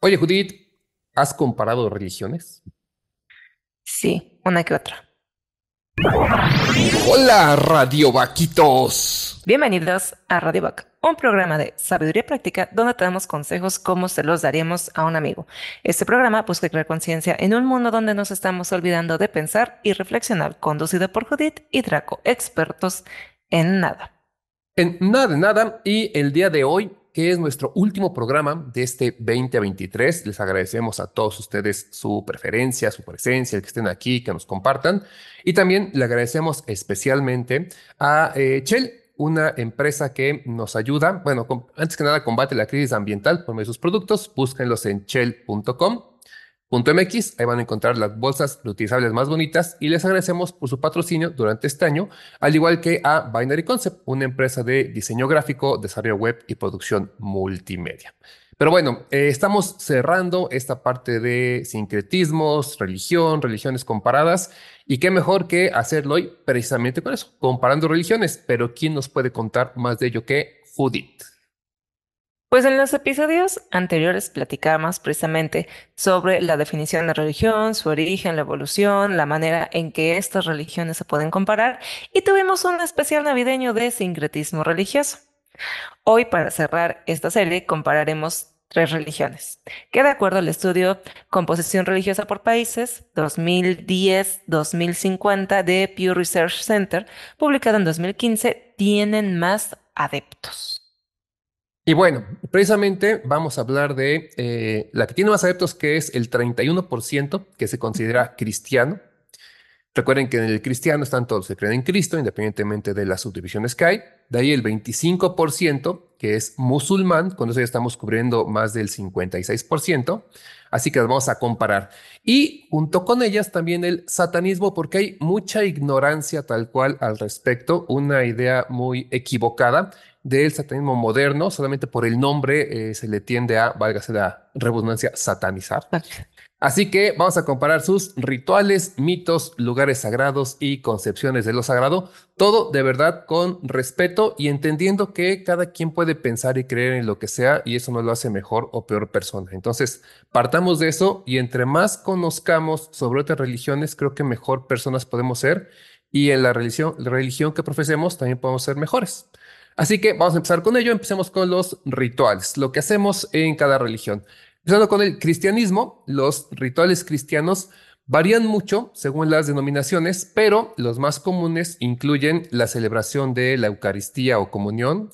Oye, Judith, ¿has comparado religiones? Sí, una que otra. Hola, Radio Vaquitos. Bienvenidos a Radio Vac, un programa de sabiduría práctica donde te damos consejos como se los daríamos a un amigo. Este programa busca crear conciencia en un mundo donde nos estamos olvidando de pensar y reflexionar, conducido por Judith y Draco, expertos en nada. En nada, nada. Y el día de hoy es nuestro último programa de este 2023. Les agradecemos a todos ustedes su preferencia, su presencia, el que estén aquí, que nos compartan. Y también le agradecemos especialmente a eh, Shell, una empresa que nos ayuda, bueno, antes que nada combate la crisis ambiental por medio de sus productos. Búsquenlos en shell.com .mx, ahí van a encontrar las bolsas reutilizables más bonitas y les agradecemos por su patrocinio durante este año, al igual que a Binary Concept, una empresa de diseño gráfico, desarrollo web y producción multimedia. Pero bueno, eh, estamos cerrando esta parte de sincretismos, religión, religiones comparadas, y qué mejor que hacerlo hoy precisamente con eso, comparando religiones. Pero ¿quién nos puede contar más de ello que Judith? Pues en los episodios anteriores platicábamos precisamente sobre la definición de religión, su origen, la evolución, la manera en que estas religiones se pueden comparar y tuvimos un especial navideño de sincretismo religioso. Hoy, para cerrar esta serie, compararemos tres religiones, que de acuerdo al estudio Composición Religiosa por Países 2010-2050 de Pew Research Center, publicado en 2015, tienen más adeptos. Y bueno, precisamente vamos a hablar de eh, la que tiene más adeptos, que es el 31%, que se considera cristiano. Recuerden que en el cristiano están todos los que creen en Cristo, independientemente de las subdivisiones que hay. De ahí el 25%, que es musulmán, con eso ya estamos cubriendo más del 56%. Así que las vamos a comparar. Y junto con ellas también el satanismo, porque hay mucha ignorancia tal cual al respecto, una idea muy equivocada del satanismo moderno, solamente por el nombre eh, se le tiende a, válgase la redundancia, satanizar. Así que vamos a comparar sus rituales, mitos, lugares sagrados y concepciones de lo sagrado, todo de verdad con respeto y entendiendo que cada quien puede pensar y creer en lo que sea y eso no lo hace mejor o peor persona. Entonces, partamos de eso y entre más conozcamos sobre otras religiones, creo que mejor personas podemos ser y en la religión, la religión que profesemos también podemos ser mejores. Así que vamos a empezar con ello. Empecemos con los rituales, lo que hacemos en cada religión. Empezando con el cristianismo, los rituales cristianos varían mucho según las denominaciones, pero los más comunes incluyen la celebración de la Eucaristía o comunión,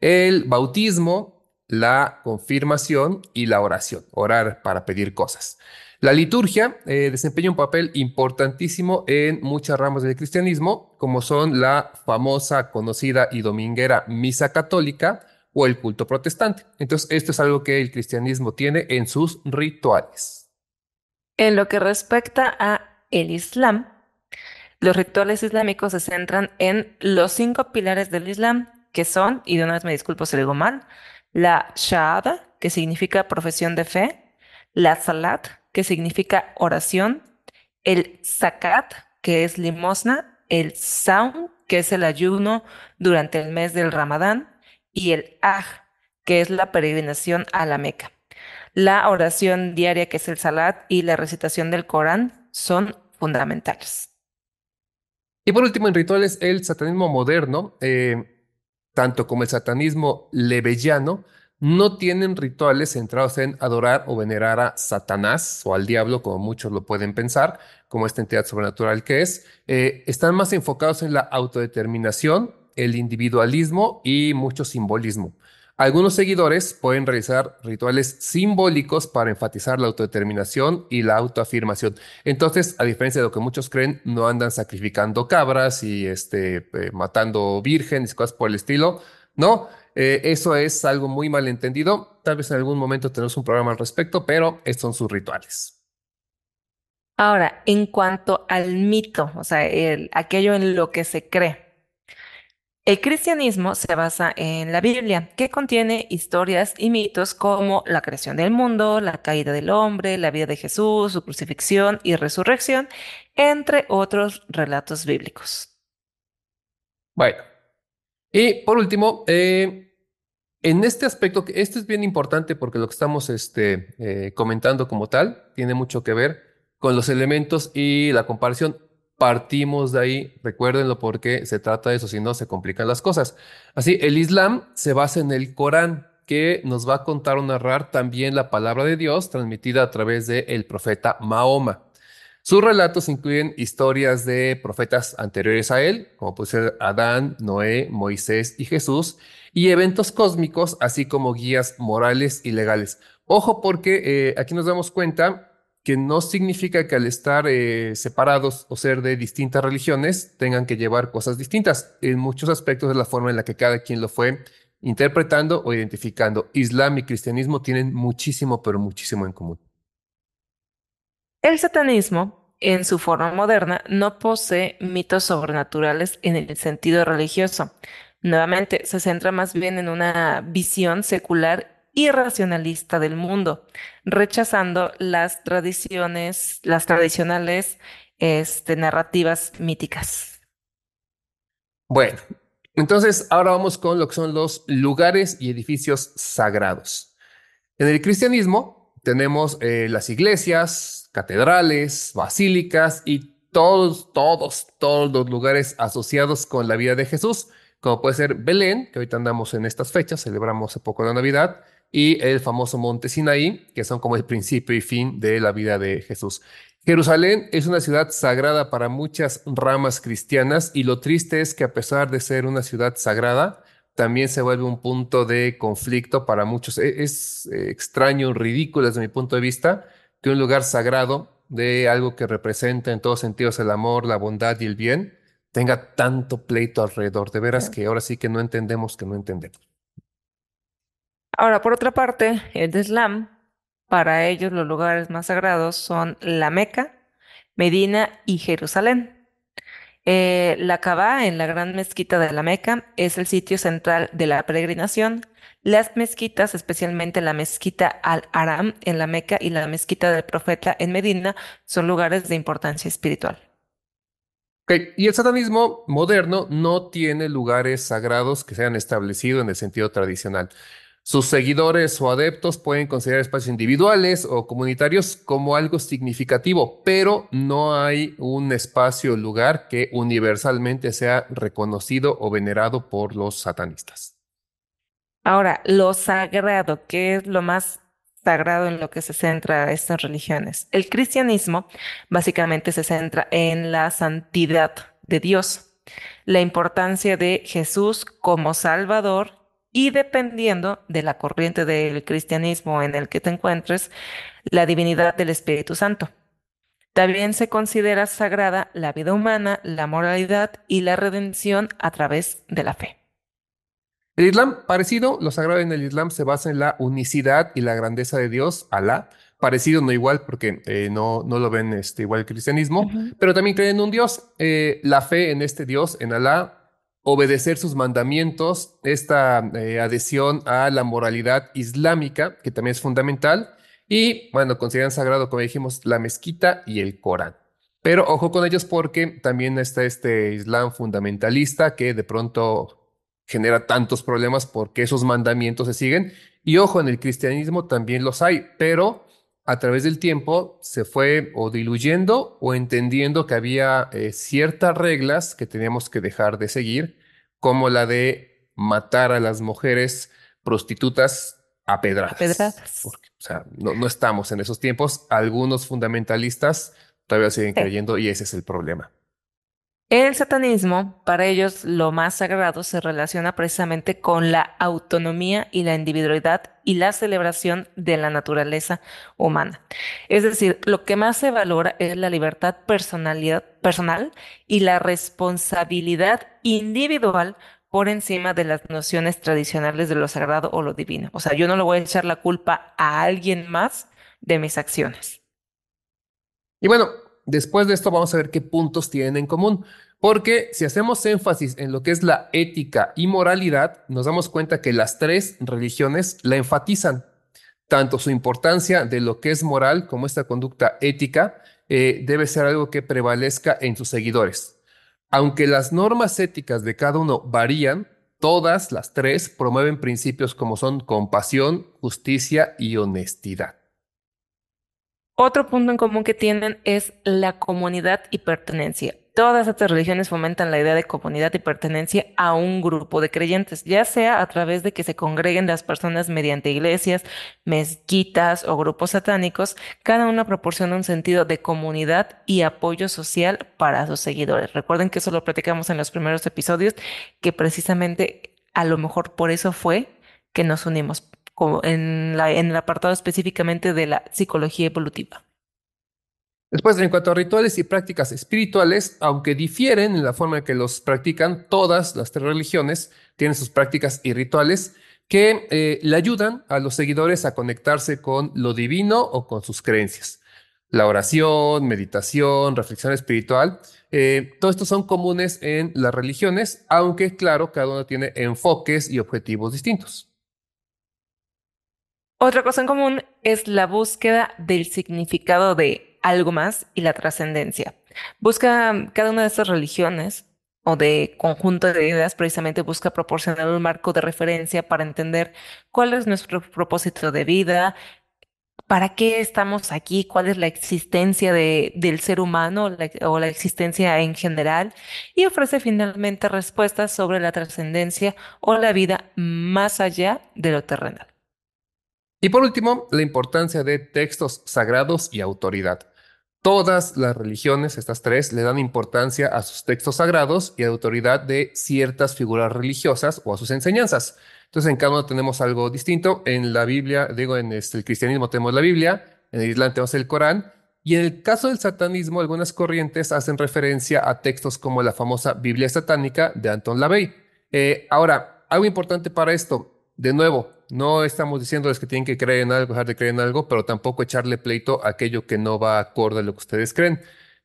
el bautismo, la confirmación y la oración, orar para pedir cosas. La liturgia eh, desempeña un papel importantísimo en muchas ramas del cristianismo, como son la famosa, conocida y dominguera misa católica o el culto protestante. Entonces, esto es algo que el cristianismo tiene en sus rituales. En lo que respecta a el Islam, los rituales islámicos se centran en los cinco pilares del Islam, que son, y de una vez me disculpo si digo mal, la Shahada, que significa profesión de fe, la Salat, que significa oración, el zakat, que es limosna, el saum, que es el ayuno durante el mes del Ramadán, y el aj, que es la peregrinación a la Meca. La oración diaria, que es el salat, y la recitación del Corán son fundamentales. Y por último, en rituales, el satanismo moderno, eh, tanto como el satanismo lebeyano, no tienen rituales centrados en adorar o venerar a Satanás o al diablo, como muchos lo pueden pensar, como esta entidad sobrenatural que es. Eh, están más enfocados en la autodeterminación, el individualismo y mucho simbolismo. Algunos seguidores pueden realizar rituales simbólicos para enfatizar la autodeterminación y la autoafirmación. Entonces, a diferencia de lo que muchos creen, no andan sacrificando cabras y este, eh, matando vírgenes y cosas por el estilo. No, eh, eso es algo muy malentendido. Tal vez en algún momento tenemos un programa al respecto, pero estos son sus rituales. Ahora, en cuanto al mito, o sea, aquello en lo que se cree. El cristianismo se basa en la Biblia, que contiene historias y mitos como la creación del mundo, la caída del hombre, la vida de Jesús, su crucifixión y resurrección, entre otros relatos bíblicos. Bueno, y por último, eh, En este aspecto, que este es bien importante porque lo que estamos este, eh, comentando como tal tiene mucho que ver con los elementos y la comparación. Partimos de ahí, recuérdenlo porque se trata de eso, si no se complican las cosas. Así, el Islam se basa en el Corán, que nos va a contar o narrar también la palabra de Dios transmitida a través del el profeta Mahoma. Sus relatos incluyen historias de profetas anteriores a él, como puede ser Adán, Noé, Moisés y Jesús, y eventos cósmicos, así como guías morales y legales. Ojo porque eh, aquí nos damos cuenta que no significa que al estar eh, separados o ser de distintas religiones tengan que llevar cosas distintas. En muchos aspectos de la forma en la que cada quien lo fue interpretando o identificando. Islam y cristianismo tienen muchísimo, pero muchísimo en común. El satanismo, en su forma moderna, no posee mitos sobrenaturales en el sentido religioso. Nuevamente, se centra más bien en una visión secular y racionalista del mundo, rechazando las tradiciones, las tradicionales este, narrativas míticas. Bueno, entonces ahora vamos con lo que son los lugares y edificios sagrados. En el cristianismo tenemos eh, las iglesias, catedrales, basílicas y todos, todos, todos los lugares asociados con la vida de Jesús, como puede ser Belén, que ahorita andamos en estas fechas, celebramos hace poco la Navidad, y el famoso monte Sinaí, que son como el principio y fin de la vida de Jesús. Jerusalén es una ciudad sagrada para muchas ramas cristianas y lo triste es que a pesar de ser una ciudad sagrada, también se vuelve un punto de conflicto para muchos. E-, es, eh, extraño, ridículo desde mi punto de vista que un lugar sagrado de algo que representa en todos sentidos el amor, la bondad y el bien, tenga tanto pleito alrededor. De veras que ahora sí que no entendemos que no entendemos. Ahora, por otra parte, el Islam, para ellos los lugares más sagrados son la Meca, Medina y Jerusalén. Eh, la Kaaba en la gran mezquita de la Meca es el sitio central de la peregrinación. Las mezquitas, especialmente la mezquita Al-Aram en la Meca y la mezquita del Profeta en Medina, son lugares de importancia espiritual. Y el satanismo moderno no tiene lugares sagrados que se hayan establecido en el sentido tradicional. Sus seguidores o adeptos pueden considerar espacios individuales o comunitarios como algo significativo, pero no hay un espacio o lugar que universalmente sea reconocido o venerado por los satanistas. Ahora, lo sagrado, ¿qué es lo más sagrado en lo que se centra estas religiones? El cristianismo básicamente se centra en la santidad de Dios, la importancia de Jesús como Salvador y dependiendo de la corriente del cristianismo en el que te encuentres, la divinidad del Espíritu Santo. También se considera sagrada la vida humana, la moralidad y la redención a través de la fe. El Islam, parecido, lo sagrado en el Islam se basa en la unicidad y la grandeza de Dios, Alá. Parecido, no igual, porque eh, no, no lo ven este, igual el cristianismo, pero también creen en un Dios. Eh, la fe en este Dios, en Alá, obedecer sus mandamientos, esta eh, adhesión a la moralidad islámica, que también es fundamental, y bueno, consideran sagrado, como dijimos, la mezquita y el Corán. Pero ojo con ellos porque también está este Islam fundamentalista que de pronto genera tantos problemas porque esos mandamientos se siguen. Y ojo, en el cristianismo también los hay, pero a través del tiempo se fue o diluyendo o entendiendo que había eh, ciertas reglas que teníamos que dejar de seguir, como la de matar a las mujeres prostitutas a pedradas. o sea, no, estamos en esos tiempos. Algunos fundamentalistas todavía siguen creyendo y ese es el problema. El satanismo, para ellos lo más sagrado se relaciona precisamente con la autonomía y la individualidad y la celebración de la naturaleza humana. Es decir, lo que más se valora es la libertad personalidad, personal y la responsabilidad individual por encima de las nociones tradicionales de lo sagrado o lo divino. O sea, yo no le voy a echar la culpa a alguien más de mis acciones. Y bueno, después de esto vamos a ver qué puntos tienen en común. Porque si hacemos énfasis en lo que es la ética y moralidad, nos damos cuenta que las tres religiones la enfatizan. Tanto su importancia de lo que es moral como esta conducta ética eh, debe ser algo que prevalezca en sus seguidores. Aunque las normas éticas de cada uno varían, todas las tres promueven principios como son compasión, justicia y honestidad. Otro punto en común que tienen es la comunidad y pertenencia. Todas estas religiones fomentan la idea de comunidad y pertenencia a un grupo de creyentes, ya sea a través de que se congreguen las personas mediante iglesias, mezquitas o grupos satánicos, cada una proporciona un sentido de comunidad y apoyo social para sus seguidores. Recuerden que eso lo platicamos en los primeros episodios, que precisamente a lo mejor por eso fue que nos unimos en, en el apartado específicamente de la psicología evolutiva. Después, en cuanto a rituales y prácticas espirituales, aunque difieren en la forma en que los practican, todas las tres religiones tienen sus prácticas y rituales que eh, le ayudan a los seguidores a conectarse con lo divino o con sus creencias. La oración, meditación, reflexión espiritual, eh, todo esto son comunes en las religiones, aunque claro, cada uno tiene enfoques y objetivos distintos. Otra cosa en común es la búsqueda del significado de algo más y la trascendencia. Busca cada una de estas religiones o de conjunto de ideas precisamente busca proporcionar un marco de referencia para entender cuál es nuestro propósito de vida, para qué estamos aquí, cuál es la existencia de, del ser humano o la existencia en general y ofrece finalmente respuestas sobre la trascendencia o la vida más allá de lo terrenal. Y por último, la importancia de textos sagrados y autoridad. Todas las religiones, estas tres, le dan importancia a sus textos sagrados y autoridad de ciertas figuras religiosas o a sus enseñanzas. Entonces, en cada uno tenemos algo distinto. En la Biblia, digo, en este, el cristianismo tenemos la Biblia, en el Islam tenemos el Corán, y en el caso del satanismo, algunas corrientes hacen referencia a textos como la famosa Biblia satánica de Anton LaVey. Eh, ahora, algo importante para esto, de nuevo, no estamos diciéndoles que tienen que creer en algo, dejar de creer en algo, pero tampoco echarle pleito a aquello que no va acorde a lo que ustedes creen.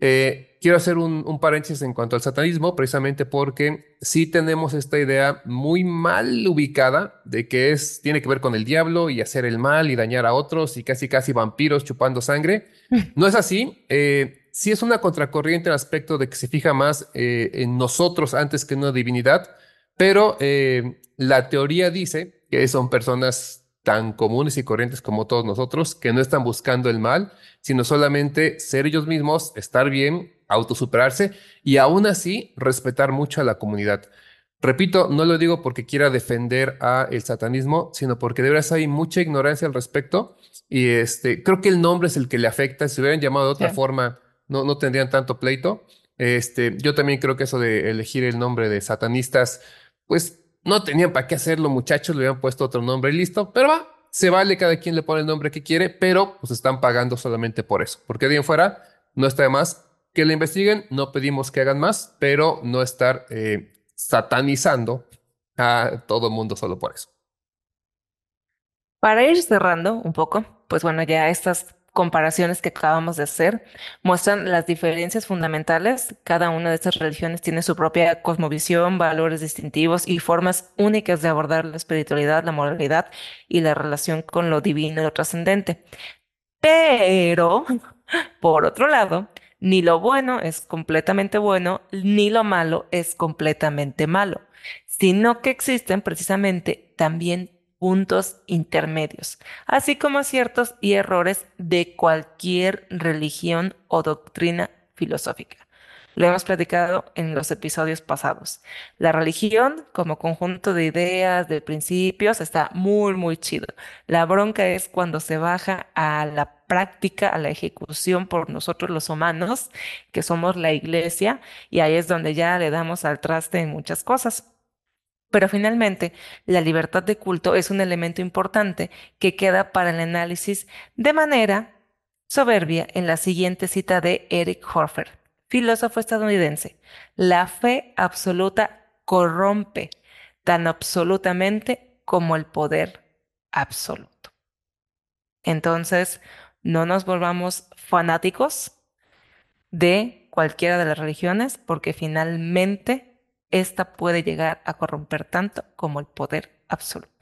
Eh, quiero hacer un, paréntesis en cuanto al satanismo, precisamente porque sí tenemos esta idea muy mal ubicada de que es, tiene que ver con el diablo y hacer el mal y dañar a otros y casi casi vampiros chupando sangre. No es así. Eh, sí es una contracorriente el aspecto de que se fija más eh, en nosotros antes que en una divinidad, pero la teoría dice que son personas tan comunes y corrientes como todos nosotros, que no están buscando el mal, sino solamente ser ellos mismos, estar bien, autosuperarse y aún así respetar mucho a la comunidad. Repito, no lo digo porque quiera defender a el satanismo, sino porque de verdad hay mucha ignorancia al respecto y este, creo que el nombre es el que le afecta. Si hubieran llamado de otra forma, no, no tendrían tanto pleito. Este, yo también creo que eso de elegir el nombre de satanistas, pues no tenían para qué hacerlo, muchachos, le habían puesto otro nombre y listo, pero va, se vale, cada quien le pone el nombre que quiere, pero pues están pagando solamente por eso. Porque de en fuera, no está de más que le investiguen, no pedimos que hagan más, pero no estar eh, satanizando a todo el mundo solo por eso. Para ir cerrando un poco, pues bueno, ya estas comparaciones que acabamos de hacer muestran las diferencias fundamentales. Cada una de estas religiones tiene su propia cosmovisión, valores distintivos y formas únicas de abordar la espiritualidad, la moralidad y la relación con lo divino y lo trascendente. Pero, por otro lado, ni lo bueno es completamente bueno, ni lo malo es completamente malo, sino que existen precisamente también puntos intermedios, así como aciertos y errores de cualquier religión o doctrina filosófica. Lo hemos platicado en los episodios pasados. La religión, como conjunto de ideas, de principios, está muy, muy chido. La bronca es cuando se baja a la práctica, a la ejecución por nosotros los humanos, que somos la iglesia, y ahí es donde ya le damos al traste en muchas cosas. Pero finalmente, la libertad de culto es un elemento importante que queda para el análisis de manera soberbia en la siguiente cita de Eric Horfer, filósofo estadounidense. La fe absoluta corrompe tan absolutamente como el poder absoluto. Entonces, no nos volvamos fanáticos de cualquiera de las religiones porque finalmente esta puede llegar a corromper tanto como el poder absoluto.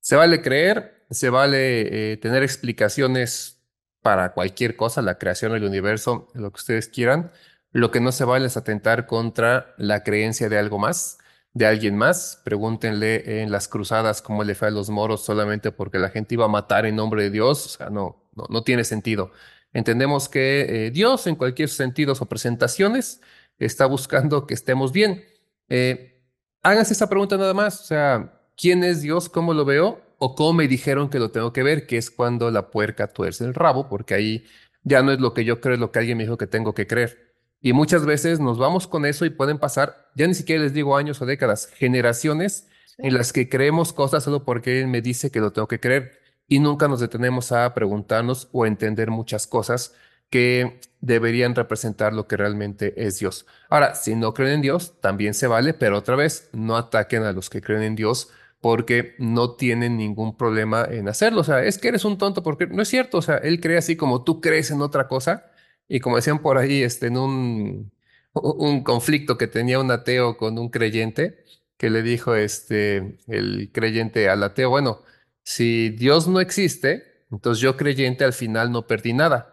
Se vale creer, se vale eh, tener explicaciones para cualquier cosa, la creación del universo, lo que ustedes quieran. Lo que no se vale es atentar contra la creencia de algo más. de alguien más. Pregúntenle en las cruzadas cómo le fue a los moros solamente porque la gente iba a matar en nombre de Dios. O sea, no, no, no tiene sentido. Entendemos que eh, Dios, en cualquier sentido o presentaciones, está buscando que estemos bien. Eh, háganse esa pregunta nada más. O sea, ¿quién es Dios? ¿Cómo lo veo? O cómo me dijeron que lo tengo que ver, que es cuando la puerca tuerce el rabo, porque ahí ya no es lo que yo creo, es lo que alguien me dijo que tengo que creer. Y muchas veces nos vamos con eso y pueden pasar, ya ni siquiera les digo años o décadas, generaciones en las que creemos cosas solo porque él me dice que lo tengo que creer y nunca nos detenemos a preguntarnos o entender muchas cosas que deberían representar lo que realmente es Dios. Ahora, si no creen en Dios, también se vale, pero otra vez, no ataquen a los que creen en Dios porque no tienen ningún problema en hacerlo. O sea, es que eres un tonto porque no es cierto. O sea, él cree así como tú crees en otra cosa. Y como decían por ahí, este, en un, un conflicto que tenía un ateo con un creyente, que le dijo este, el creyente al ateo, bueno, si Dios no existe, entonces yo creyente al final no perdí nada.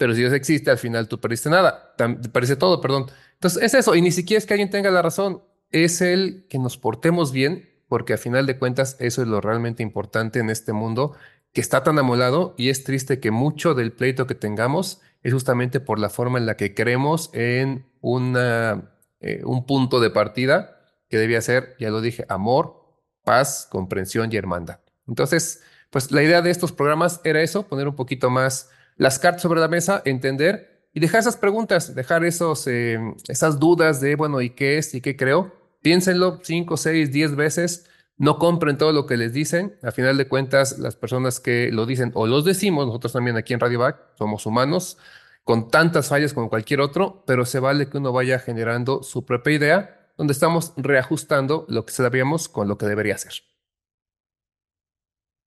Pero si Dios existe, al final tú perdiste nada. Perdiste todo, perdón. Entonces es eso. Y ni siquiera es que alguien tenga la razón. Es el que nos portemos bien porque a final de cuentas eso es lo realmente importante en este mundo que está tan amolado y es triste que mucho del pleito que tengamos es justamente por la forma en la que creemos en eh, un punto de partida que debía ser, ya lo dije, amor, paz, comprensión y hermandad. Entonces, pues la idea de estos programas era eso, poner un poquito más las cartas sobre la mesa, entender y dejar esas preguntas, dejar esos, eh, esas dudas de, bueno, ¿y qué es y qué creo? Piénsenlo cinco, seis, diez veces. No compren todo lo que les dicen. A final de cuentas, las personas que lo dicen o los decimos, nosotros también aquí en Radio Back somos humanos, con tantas fallas como cualquier otro, pero se vale que uno vaya generando su propia idea, donde estamos reajustando lo que sabíamos con lo que debería ser.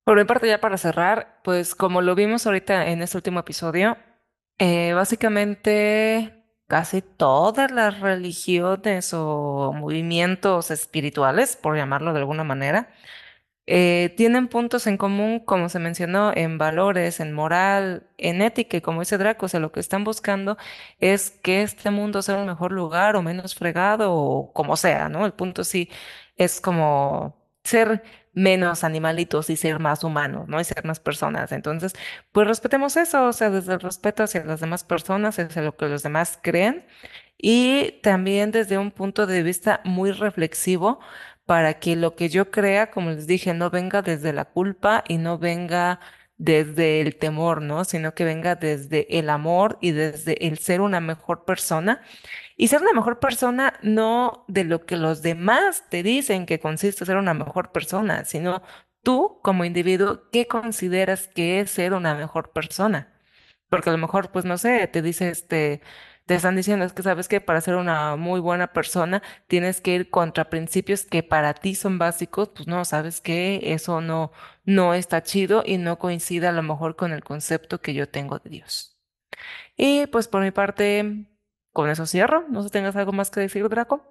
Por mi parte, ya para cerrar, pues como lo vimos ahorita en este último episodio, eh, básicamente casi todas las religiones o movimientos espirituales, por llamarlo de alguna manera, eh, tienen puntos en común, como se mencionó, en valores, en moral, en ética, y como dice Draco, o sea, lo que están buscando es que este mundo sea un mejor lugar o menos fregado o como sea, ¿no? El punto sí es como ser menos animalitos y ser más humanos, ¿no? Y ser más personas. Entonces, pues respetemos eso, o sea, desde el respeto hacia las demás personas, hacia lo que los demás creen y también desde un punto de vista muy reflexivo para que lo que yo crea, como les dije, no venga desde la culpa y no venga desde el temor, ¿no? Sino que venga desde el amor y desde el ser una mejor persona y ser una mejor persona no de lo que los demás te dicen que consiste ser una mejor persona, sino tú como individuo, ¿qué consideras que es ser una mejor persona? Porque a lo mejor, pues no sé, te dice este, te están diciendo es que sabes que para ser una muy buena persona tienes que ir contra principios que para ti son básicos, pues no, sabes que eso no, no está chido y no coincide a lo mejor con el concepto que yo tengo de Dios. Y pues por mi parte, con eso cierro. No sé si tengas algo más que decir, Draco.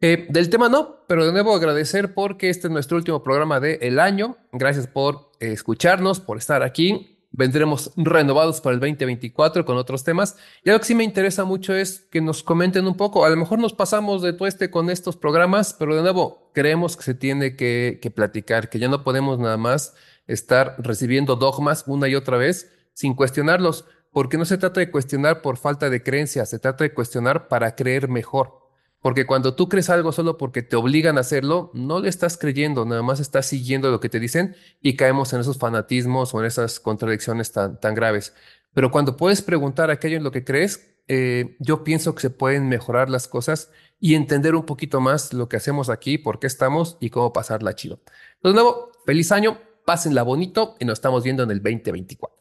Eh, del tema no, pero de nuevo agradecer porque este es nuestro último programa del el año. Gracias por eh, escucharnos, por estar aquí. Vendremos renovados para el 2024 con otros temas. Y algo que sí me interesa mucho es que nos comenten un poco. A lo mejor nos pasamos de tueste con estos programas, pero de nuevo, creemos que se tiene que, que platicar, que ya no podemos nada más estar recibiendo dogmas una y otra vez sin cuestionarlos porque no se trata de cuestionar por falta de creencia, se trata de cuestionar para creer mejor. Porque cuando tú crees algo solo porque te obligan a hacerlo, no le estás creyendo, nada más estás siguiendo lo que te dicen y caemos en esos fanatismos o en esas contradicciones tan, tan graves. Pero cuando puedes preguntar aquello en lo que crees, eh, yo pienso que se pueden mejorar las cosas y entender un poquito más lo que hacemos aquí, por qué estamos y cómo pasarla chido. De nuevo, feliz año, pásenla bonito y nos estamos viendo en el 2024.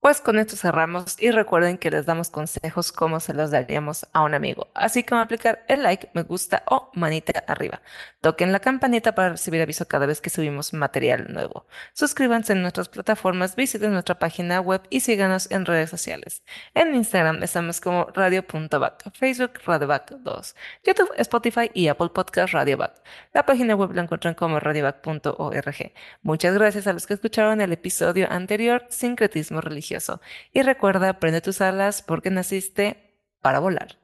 Pues con esto cerramos y recuerden que les damos consejos como se los daríamos a un amigo, así como aplicar el like, me gusta o manita arriba. Toquen la campanita para recibir aviso cada vez que subimos material nuevo. Suscríbanse en nuestras plataformas, visiten nuestra página web y síganos en redes sociales. En Instagram estamos como radio.back, Facebook radioback 2, YouTube, Spotify y Apple Podcast radioback. La página web la encuentran como radioback.org. Muchas gracias a los que escucharon el episodio anterior, Sincretismo Religioso y recuerda, prende tus alas porque naciste para volar.